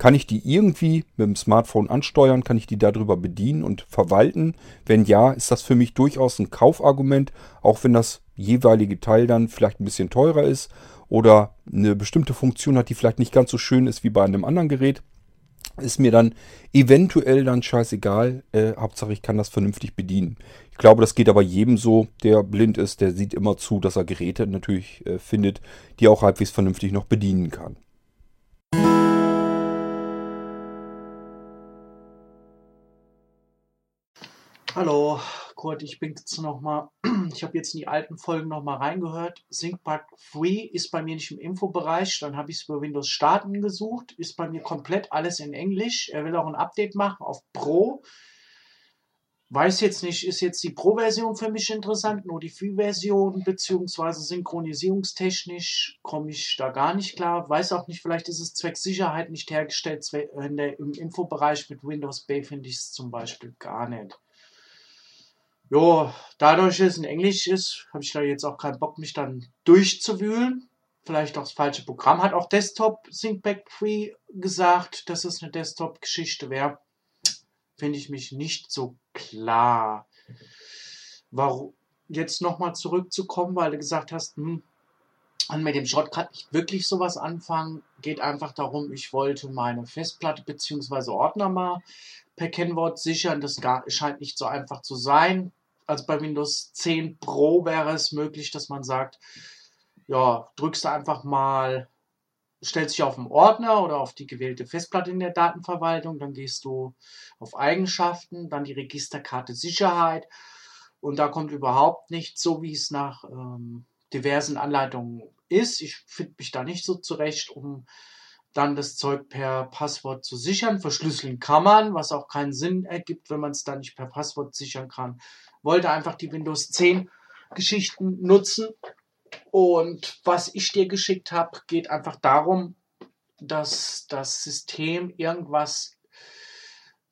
kann ich die irgendwie mit dem Smartphone ansteuern? Kann ich die darüber bedienen und verwalten? Wenn ja, ist das für mich durchaus ein Kaufargument, auch wenn das jeweilige Teil dann vielleicht ein bisschen teurer ist oder eine bestimmte Funktion hat, die vielleicht nicht ganz so schön ist wie bei einem anderen Gerät. Ist mir dann eventuell dann scheißegal. Äh, Hauptsache, ich kann das vernünftig bedienen. Ich glaube, das geht aber jedem so, der blind ist. Der sieht immer zu, dass er Geräte natürlich äh, findet, die er auch halbwegs vernünftig noch bedienen kann. Hallo, Kurt, ich bin jetzt nochmal, ich habe jetzt in die alten Folgen nochmal reingehört. ThinkPad Free ist bei mir nicht im Infobereich, dann habe ich es über Windows Starten gesucht, ist bei mir komplett alles in Englisch. Er will auch ein Update machen auf Pro. Weiß jetzt nicht, ist jetzt die Pro-Version für mich interessant, nur die Free-Version, beziehungsweise synchronisierungstechnisch komme ich da gar nicht klar. Weiß auch nicht, vielleicht ist es zwecks Sicherheit nicht hergestellt. In der, Im Infobereich mit Windows Bay finde ich es zum Beispiel gar nicht. Jo, dadurch, dass es in Englisch ist, habe ich da jetzt auch keinen Bock, mich dann durchzuwühlen. Vielleicht auch das falsche Programm. Hat auch Desktop Thinkback Free gesagt, dass es eine Desktop-Geschichte wäre. Finde ich mich nicht so klar. Warum? Jetzt nochmal zurückzukommen, weil du gesagt hast, hm, und mit dem Schrott kann ich wirklich sowas anfangen. Geht einfach darum, ich wollte meine Festplatte bzw. Ordner mal per Kennwort sichern. Das scheint nicht so einfach zu sein also bei Windows 10 Pro wäre es möglich, dass man sagt, ja, drückst du einfach mal, stellst dich auf den Ordner oder auf die gewählte Festplatte in der Datenverwaltung, dann gehst du auf Eigenschaften, dann die Registerkarte Sicherheit und da kommt überhaupt nichts so, wie es nach ähm, diversen Anleitungen ist. Ich finde mich da nicht so zurecht, um dann das Zeug per Passwort zu sichern. Verschlüsseln kann man, was auch keinen Sinn ergibt, wenn man es dann nicht per Passwort sichern kann wollte einfach die Windows 10 Geschichten nutzen. Und was ich dir geschickt habe, geht einfach darum, dass das System irgendwas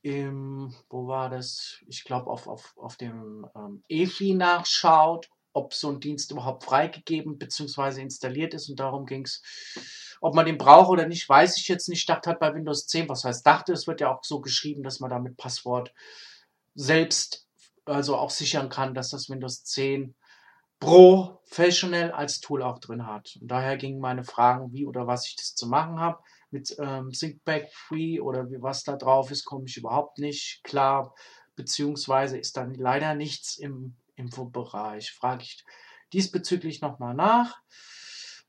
im, wo war das? Ich glaube, auf, auf, auf dem ähm, EFI nachschaut, ob so ein Dienst überhaupt freigegeben bzw. installiert ist. Und darum ging es. Ob man den braucht oder nicht, weiß ich jetzt nicht. Ich dachte halt bei Windows 10, was heißt dachte, es wird ja auch so geschrieben, dass man damit Passwort selbst also auch sichern kann, dass das Windows 10 Professional als Tool auch drin hat. Und daher gingen meine Fragen, wie oder was ich das zu machen habe. Mit ähm, Syncback Free oder wie was da drauf ist, komme ich überhaupt nicht klar. Beziehungsweise ist dann leider nichts im Infobereich. Frage ich diesbezüglich nochmal nach.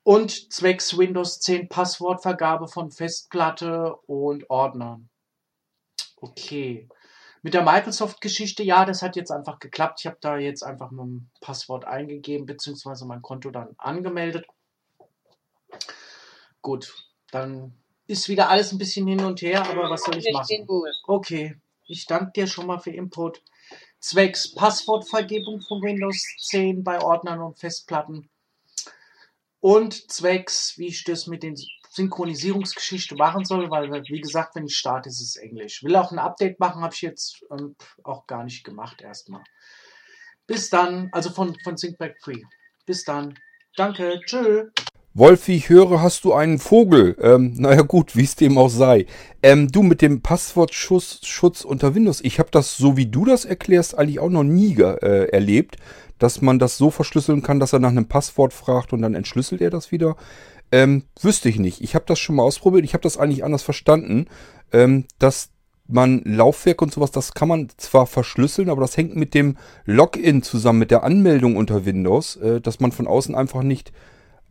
Und zwecks Windows 10 Passwortvergabe von Festplatte und Ordnern. Okay. Mit der Microsoft-Geschichte, ja, das hat jetzt einfach geklappt. Ich habe da jetzt einfach mein Passwort eingegeben, beziehungsweise mein Konto dann angemeldet. Gut, dann ist wieder alles ein bisschen hin und her, aber was soll ich machen? Okay, ich danke dir schon mal für Input. Zwecks Passwortvergebung von Windows 10 bei Ordnern und Festplatten und zwecks, wie ich das mit den Synchronisierungsgeschichte machen soll, weil, wie gesagt, wenn ich starte, ist es Englisch. Will auch ein Update machen, habe ich jetzt ähm, auch gar nicht gemacht erstmal. Bis dann, also von, von Syncback Free. Bis dann. Danke, tschö. Wolfi, ich höre, hast du einen Vogel? Ähm, naja gut, wie es dem auch sei. Ähm, du mit dem Passwortschutz Schutz unter Windows, ich habe das, so wie du das erklärst, eigentlich auch noch nie äh, erlebt, dass man das so verschlüsseln kann, dass er nach einem Passwort fragt und dann entschlüsselt er das wieder. Ähm, wüsste ich nicht. Ich habe das schon mal ausprobiert. Ich habe das eigentlich anders verstanden, ähm, dass man Laufwerk und sowas, das kann man zwar verschlüsseln, aber das hängt mit dem Login zusammen, mit der Anmeldung unter Windows, äh, dass man von außen einfach nicht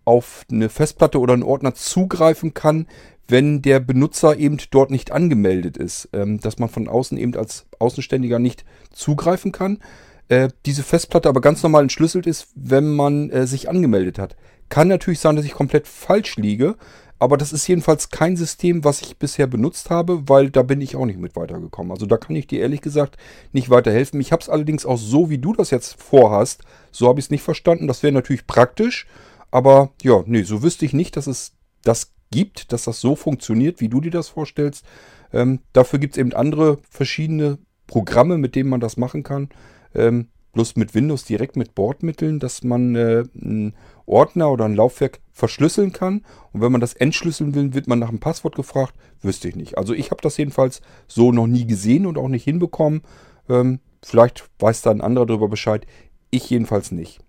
auf eine Festplatte oder einen Ordner zugreifen kann, wenn der Benutzer eben dort nicht angemeldet ist. Ähm, dass man von außen eben als Außenständiger nicht zugreifen kann. Äh, diese Festplatte aber ganz normal entschlüsselt ist, wenn man äh, sich angemeldet hat. Kann natürlich sein, dass ich komplett falsch liege, aber das ist jedenfalls kein System, was ich bisher benutzt habe, weil da bin ich auch nicht mit weitergekommen. Also da kann ich dir ehrlich gesagt nicht weiterhelfen. Ich habe es allerdings auch so, wie du das jetzt vorhast, so habe ich es nicht verstanden. Das wäre natürlich praktisch. Aber ja, nee, so wüsste ich nicht, dass es das gibt, dass das so funktioniert, wie du dir das vorstellst. Ähm, dafür gibt es eben andere verschiedene Programme, mit denen man das machen kann. Ähm, bloß mit Windows direkt mit Bordmitteln, dass man äh, einen Ordner oder ein Laufwerk verschlüsseln kann. Und wenn man das entschlüsseln will, wird man nach einem Passwort gefragt. Wüsste ich nicht. Also ich habe das jedenfalls so noch nie gesehen und auch nicht hinbekommen. Ähm, vielleicht weiß da ein anderer darüber Bescheid. Ich jedenfalls nicht.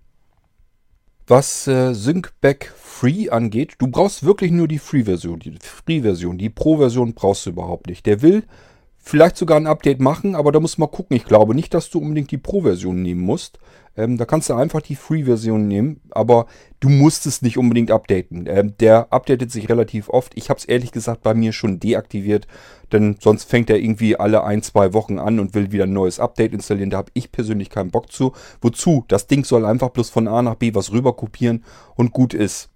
Was äh, SyncBack Free angeht, du brauchst wirklich nur die Free-Version. Die Free-Version, die Pro-Version brauchst du überhaupt nicht. Der will vielleicht sogar ein Update machen, aber da muss man gucken. Ich glaube nicht, dass du unbedingt die Pro-Version nehmen musst. Ähm, da kannst du einfach die Free-Version nehmen, aber du musst es nicht unbedingt updaten. Ähm, der updatet sich relativ oft. Ich habe es ehrlich gesagt bei mir schon deaktiviert, denn sonst fängt er irgendwie alle ein, zwei Wochen an und will wieder ein neues Update installieren. Da habe ich persönlich keinen Bock zu. Wozu? Das Ding soll einfach bloß von A nach B was rüber kopieren und gut ist.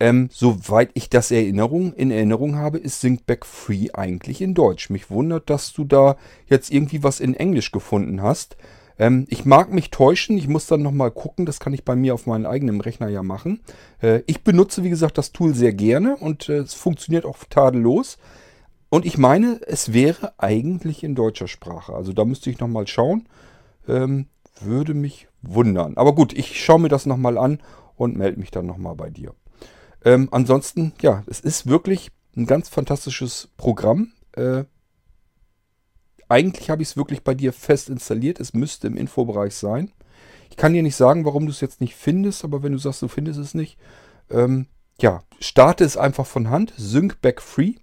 Ähm, soweit ich das Erinnerung, in Erinnerung habe, ist Syncback Free eigentlich in Deutsch. Mich wundert, dass du da jetzt irgendwie was in Englisch gefunden hast. Ähm, ich mag mich täuschen, ich muss dann nochmal gucken, das kann ich bei mir auf meinem eigenen Rechner ja machen. Äh, ich benutze, wie gesagt, das Tool sehr gerne und äh, es funktioniert auch tadellos. Und ich meine, es wäre eigentlich in deutscher Sprache. Also da müsste ich nochmal schauen. Ähm, würde mich wundern. Aber gut, ich schaue mir das nochmal an und melde mich dann nochmal bei dir. Ähm, ansonsten, ja, es ist wirklich ein ganz fantastisches Programm. Äh, eigentlich habe ich es wirklich bei dir fest installiert. Es müsste im Infobereich sein. Ich kann dir nicht sagen, warum du es jetzt nicht findest, aber wenn du sagst, du findest es nicht, ähm, ja, starte es einfach von Hand. Sync Back Free.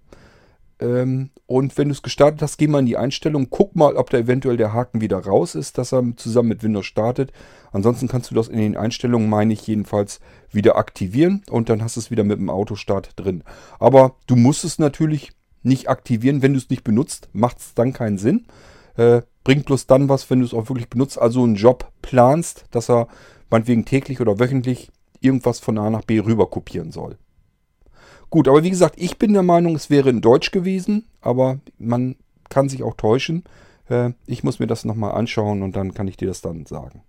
Ähm, und wenn du es gestartet hast, geh mal in die Einstellung, guck mal, ob da eventuell der Haken wieder raus ist, dass er zusammen mit Windows startet. Ansonsten kannst du das in den Einstellungen, meine ich jedenfalls, wieder aktivieren und dann hast du es wieder mit dem Autostart drin. Aber du musst es natürlich nicht aktivieren, wenn du es nicht benutzt, macht es dann keinen Sinn. Äh, bringt bloß dann was, wenn du es auch wirklich benutzt, also einen Job planst, dass er meinetwegen täglich oder wöchentlich irgendwas von A nach B rüber kopieren soll. Gut, aber wie gesagt, ich bin der Meinung, es wäre in Deutsch gewesen, aber man kann sich auch täuschen. Äh, ich muss mir das nochmal anschauen und dann kann ich dir das dann sagen.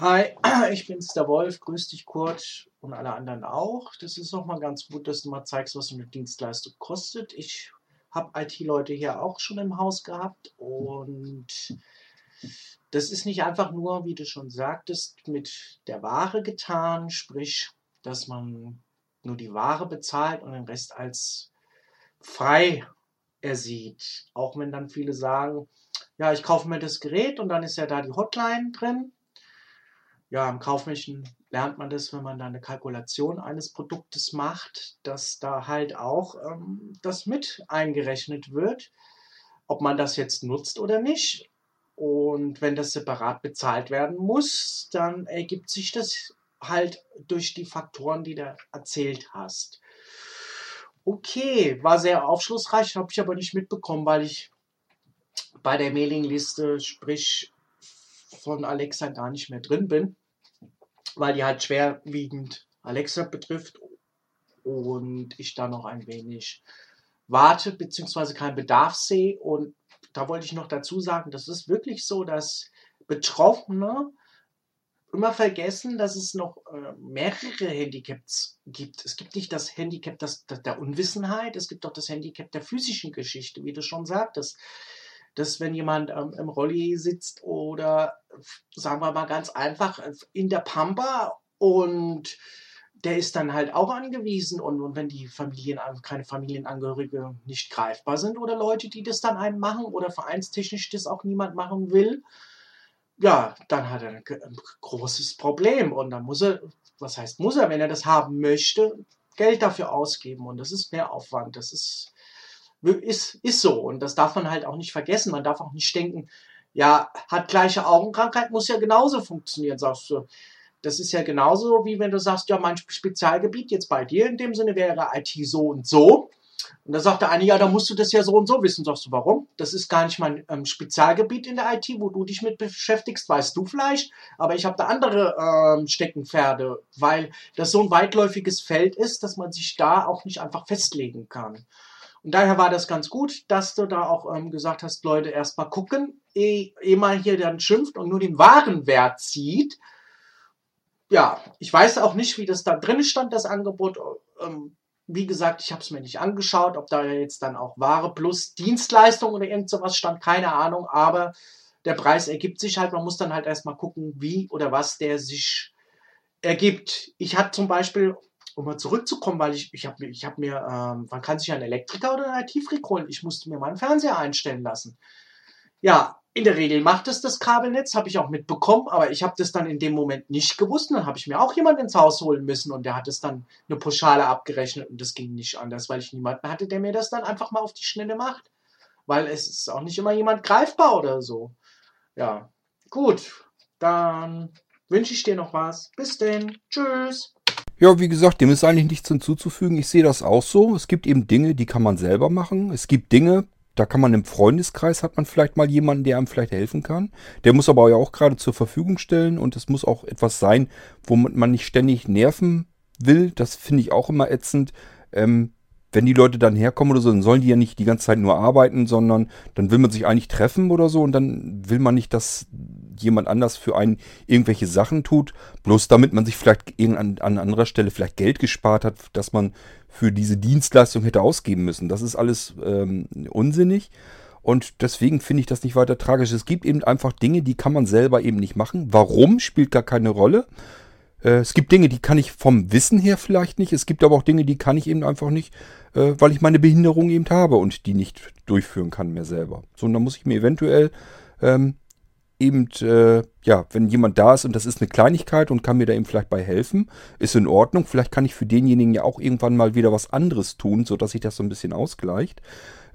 Hi, ich bin's, der Wolf. Grüß dich, Kurt und alle anderen auch. Das ist auch mal ganz gut, dass du mal zeigst, was eine Dienstleistung kostet. Ich habe IT-Leute hier auch schon im Haus gehabt und das ist nicht einfach nur, wie du schon sagtest, mit der Ware getan, sprich, dass man nur die Ware bezahlt und den Rest als frei ersieht. Auch wenn dann viele sagen, ja, ich kaufe mir das Gerät und dann ist ja da die Hotline drin ja, im Kaufmännischen lernt man das, wenn man da eine Kalkulation eines Produktes macht, dass da halt auch ähm, das mit eingerechnet wird, ob man das jetzt nutzt oder nicht. Und wenn das separat bezahlt werden muss, dann ergibt sich das halt durch die Faktoren, die du erzählt hast. Okay, war sehr aufschlussreich, habe ich aber nicht mitbekommen, weil ich bei der Mailingliste, sprich von Alexa, gar nicht mehr drin bin weil die halt schwerwiegend Alexa betrifft und ich da noch ein wenig warte, beziehungsweise keinen Bedarf sehe und da wollte ich noch dazu sagen, das ist wirklich so, dass Betroffene immer vergessen, dass es noch äh, mehrere Handicaps gibt. Es gibt nicht das Handicap das, das, der Unwissenheit, es gibt auch das Handicap der physischen Geschichte, wie du schon sagtest. Dass wenn jemand ähm, im Rolli sitzt oder sagen wir mal ganz einfach in der Pampa und der ist dann halt auch angewiesen und, und wenn die Familien, keine Familienangehörige nicht greifbar sind oder Leute, die das dann einem machen oder vereinstechnisch das auch niemand machen will, ja, dann hat er ein, ein großes Problem. Und dann muss er, was heißt muss er, wenn er das haben möchte, Geld dafür ausgeben. Und das ist mehr Aufwand, das ist, ist, ist so. Und das darf man halt auch nicht vergessen, man darf auch nicht denken, ja, hat gleiche Augenkrankheit, muss ja genauso funktionieren, sagst du. Das ist ja genauso, wie wenn du sagst, ja, mein Spezialgebiet jetzt bei dir in dem Sinne wäre IT so und so. Und da sagt der eine, ja, da musst du das ja so und so wissen. Sagst du, warum? Das ist gar nicht mein ähm, Spezialgebiet in der IT, wo du dich mit beschäftigst, weißt du vielleicht. Aber ich habe da andere ähm, Steckenpferde, weil das so ein weitläufiges Feld ist, dass man sich da auch nicht einfach festlegen kann. Und daher war das ganz gut, dass du da auch ähm, gesagt hast, Leute, erstmal gucken, ehe, ehe man hier dann schimpft und nur den wahren Wert sieht ja, ich weiß auch nicht, wie das da drin stand, das Angebot. Ähm, wie gesagt, ich habe es mir nicht angeschaut, ob da jetzt dann auch Ware plus Dienstleistung oder irgend sowas stand, keine Ahnung, aber der Preis ergibt sich halt, man muss dann halt erstmal gucken, wie oder was der sich ergibt. Ich hatte zum Beispiel, um mal zurückzukommen, weil ich, ich habe ich hab mir, ähm, man kann sich einen Elektriker oder einen IT-Freak holen, ich musste mir meinen Fernseher einstellen lassen. Ja, in der Regel macht es das Kabelnetz, habe ich auch mitbekommen, aber ich habe das dann in dem Moment nicht gewusst. Dann habe ich mir auch jemanden ins Haus holen müssen und der hat es dann eine Pauschale abgerechnet und das ging nicht anders, weil ich niemanden hatte, der mir das dann einfach mal auf die Schnelle macht. Weil es ist auch nicht immer jemand greifbar oder so. Ja, gut. Dann wünsche ich dir noch was. Bis denn. Tschüss. Ja, wie gesagt, dem ist eigentlich nichts hinzuzufügen. Ich sehe das auch so. Es gibt eben Dinge, die kann man selber machen. Es gibt Dinge, da kann man im Freundeskreis hat man vielleicht mal jemanden, der einem vielleicht helfen kann. Der muss aber ja auch gerade zur Verfügung stellen und es muss auch etwas sein, womit man nicht ständig nerven will. Das finde ich auch immer ätzend. Ähm, wenn die Leute dann herkommen oder so, dann sollen die ja nicht die ganze Zeit nur arbeiten, sondern dann will man sich eigentlich treffen oder so und dann will man nicht, dass jemand anders für einen irgendwelche Sachen tut, bloß damit man sich vielleicht an, an anderer Stelle vielleicht Geld gespart hat, dass man für diese Dienstleistung hätte ausgeben müssen. Das ist alles ähm, unsinnig. Und deswegen finde ich das nicht weiter tragisch. Es gibt eben einfach Dinge, die kann man selber eben nicht machen. Warum, spielt gar keine Rolle. Äh, es gibt Dinge, die kann ich vom Wissen her vielleicht nicht. Es gibt aber auch Dinge, die kann ich eben einfach nicht, äh, weil ich meine Behinderung eben habe und die nicht durchführen kann mehr selber. So, und dann muss ich mir eventuell ähm, eben, äh, ja, wenn jemand da ist und das ist eine Kleinigkeit und kann mir da eben vielleicht bei helfen, ist in Ordnung. Vielleicht kann ich für denjenigen ja auch irgendwann mal wieder was anderes tun, sodass sich das so ein bisschen ausgleicht.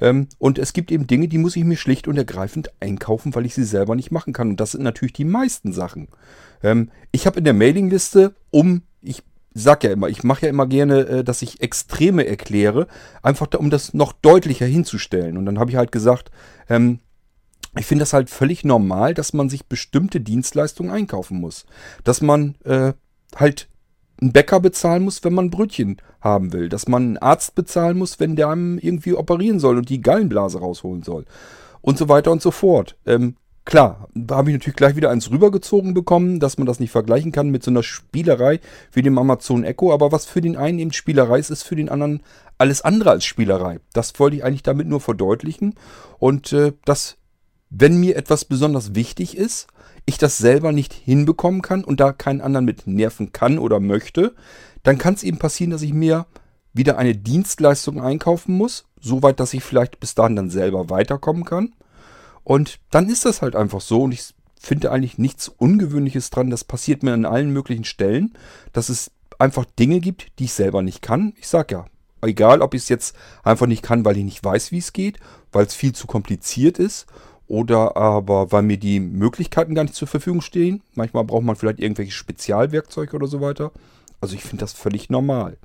Ähm, und es gibt eben Dinge, die muss ich mir schlicht und ergreifend einkaufen, weil ich sie selber nicht machen kann. Und das sind natürlich die meisten Sachen. Ähm, ich habe in der Mailingliste, um, ich sag ja immer, ich mache ja immer gerne, äh, dass ich Extreme erkläre, einfach da, um das noch deutlicher hinzustellen. Und dann habe ich halt gesagt, ähm, ich finde das halt völlig normal, dass man sich bestimmte Dienstleistungen einkaufen muss. Dass man äh, halt einen Bäcker bezahlen muss, wenn man Brötchen haben will. Dass man einen Arzt bezahlen muss, wenn der einem irgendwie operieren soll und die Gallenblase rausholen soll. Und so weiter und so fort. Ähm, klar, da habe ich natürlich gleich wieder eins rübergezogen bekommen, dass man das nicht vergleichen kann mit so einer Spielerei wie dem Amazon Echo. Aber was für den einen eben Spielerei ist, ist für den anderen alles andere als Spielerei. Das wollte ich eigentlich damit nur verdeutlichen. Und äh, das wenn mir etwas besonders wichtig ist, ich das selber nicht hinbekommen kann und da keinen anderen mit nerven kann oder möchte, dann kann es eben passieren, dass ich mir wieder eine Dienstleistung einkaufen muss, soweit, dass ich vielleicht bis dahin dann selber weiterkommen kann. Und dann ist das halt einfach so und ich finde eigentlich nichts Ungewöhnliches dran. Das passiert mir an allen möglichen Stellen, dass es einfach Dinge gibt, die ich selber nicht kann. Ich sag ja, egal ob ich es jetzt einfach nicht kann, weil ich nicht weiß, wie es geht, weil es viel zu kompliziert ist oder aber weil mir die Möglichkeiten gar nicht zur Verfügung stehen. Manchmal braucht man vielleicht irgendwelche Spezialwerkzeuge oder so weiter. Also ich finde das völlig normal.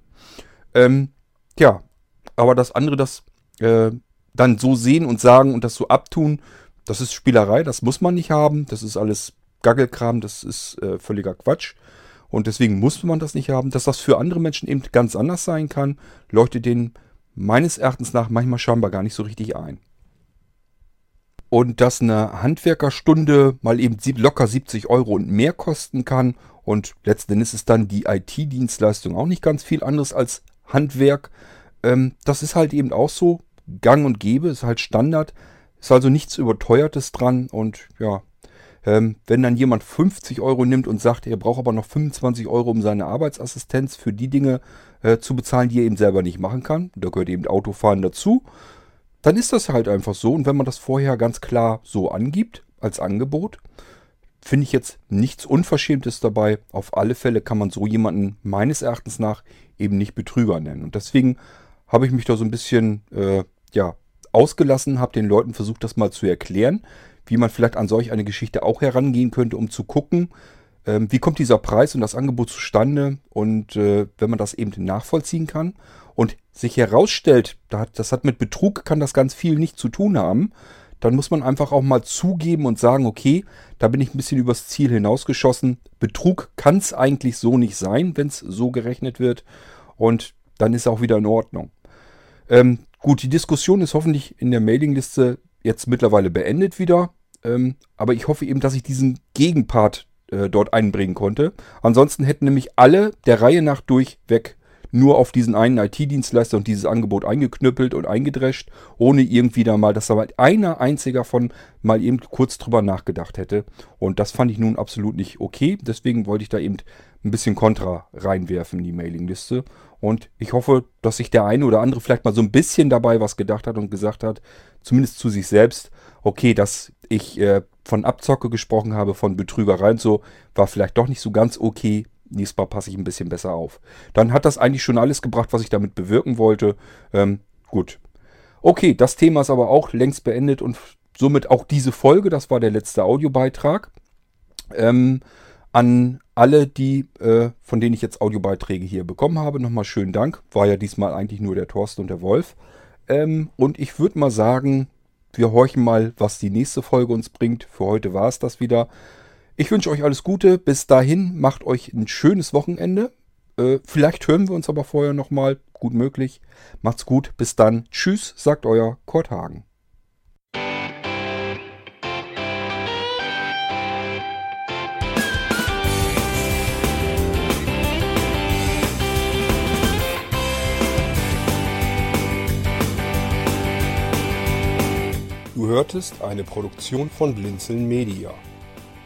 Ähm, ja, aber das andere, das äh, dann so sehen und sagen und das so abtun, das ist Spielerei, das muss man nicht haben. Das ist alles Gaggelkram, das ist äh, völliger Quatsch. Und deswegen muss man das nicht haben. Dass das für andere Menschen eben ganz anders sein kann, leuchtet denen meines Erachtens nach manchmal scheinbar gar nicht so richtig ein. Und dass eine Handwerkerstunde mal eben locker 70 Euro und mehr kosten kann. Und letzten Endes ist dann die IT-Dienstleistung auch nicht ganz viel anderes als Handwerk. Ähm, das ist halt eben auch so gang und gäbe, ist halt Standard. Ist also nichts Überteuertes dran. Und ja, ähm, wenn dann jemand 50 Euro nimmt und sagt, er braucht aber noch 25 Euro, um seine Arbeitsassistenz für die Dinge äh, zu bezahlen, die er eben selber nicht machen kann, da gehört eben Autofahren dazu, dann ist das halt einfach so. Und wenn man das vorher ganz klar so angibt als Angebot, finde ich jetzt nichts Unverschämtes dabei. Auf alle Fälle kann man so jemanden meines Erachtens nach eben nicht Betrüger nennen. Und deswegen habe ich mich da so ein bisschen äh, ja, ausgelassen, habe den Leuten versucht, das mal zu erklären, wie man vielleicht an solch eine Geschichte auch herangehen könnte, um zu gucken, ähm, wie kommt dieser Preis und das Angebot zustande und äh, wenn man das eben nachvollziehen kann und sich herausstellt, das hat mit Betrug, kann das ganz viel nicht zu tun haben, dann muss man einfach auch mal zugeben und sagen, okay, da bin ich ein bisschen übers Ziel hinausgeschossen. Betrug kann es eigentlich so nicht sein, wenn es so gerechnet wird. Und dann ist auch wieder in Ordnung. Ähm, gut, die Diskussion ist hoffentlich in der Mailingliste jetzt mittlerweile beendet wieder. Ähm, aber ich hoffe eben, dass ich diesen Gegenpart äh, dort einbringen konnte. Ansonsten hätten nämlich alle der Reihe nach durchweg nur auf diesen einen IT-Dienstleister und dieses Angebot eingeknüppelt und eingedrescht, ohne irgendwie da mal, dass da mal einer einziger von mal eben kurz drüber nachgedacht hätte. Und das fand ich nun absolut nicht okay. Deswegen wollte ich da eben ein bisschen Kontra reinwerfen in die Mailingliste. Und ich hoffe, dass sich der eine oder andere vielleicht mal so ein bisschen dabei was gedacht hat und gesagt hat, zumindest zu sich selbst, okay, dass ich äh, von Abzocke gesprochen habe, von Betrügerei und so, war vielleicht doch nicht so ganz okay nächstes Mal passe ich ein bisschen besser auf. Dann hat das eigentlich schon alles gebracht, was ich damit bewirken wollte. Ähm, gut. Okay, das Thema ist aber auch längst beendet und somit auch diese Folge. Das war der letzte Audiobeitrag. Ähm, an alle, die, äh, von denen ich jetzt Audiobeiträge hier bekommen habe, nochmal schönen Dank. War ja diesmal eigentlich nur der Thorsten und der Wolf. Ähm, und ich würde mal sagen, wir horchen mal, was die nächste Folge uns bringt. Für heute war es das wieder. Ich wünsche euch alles Gute. Bis dahin macht euch ein schönes Wochenende. Äh, vielleicht hören wir uns aber vorher nochmal. Gut möglich. Macht's gut. Bis dann. Tschüss, sagt euer Kurt Hagen. Du hörtest eine Produktion von Blinzeln Media.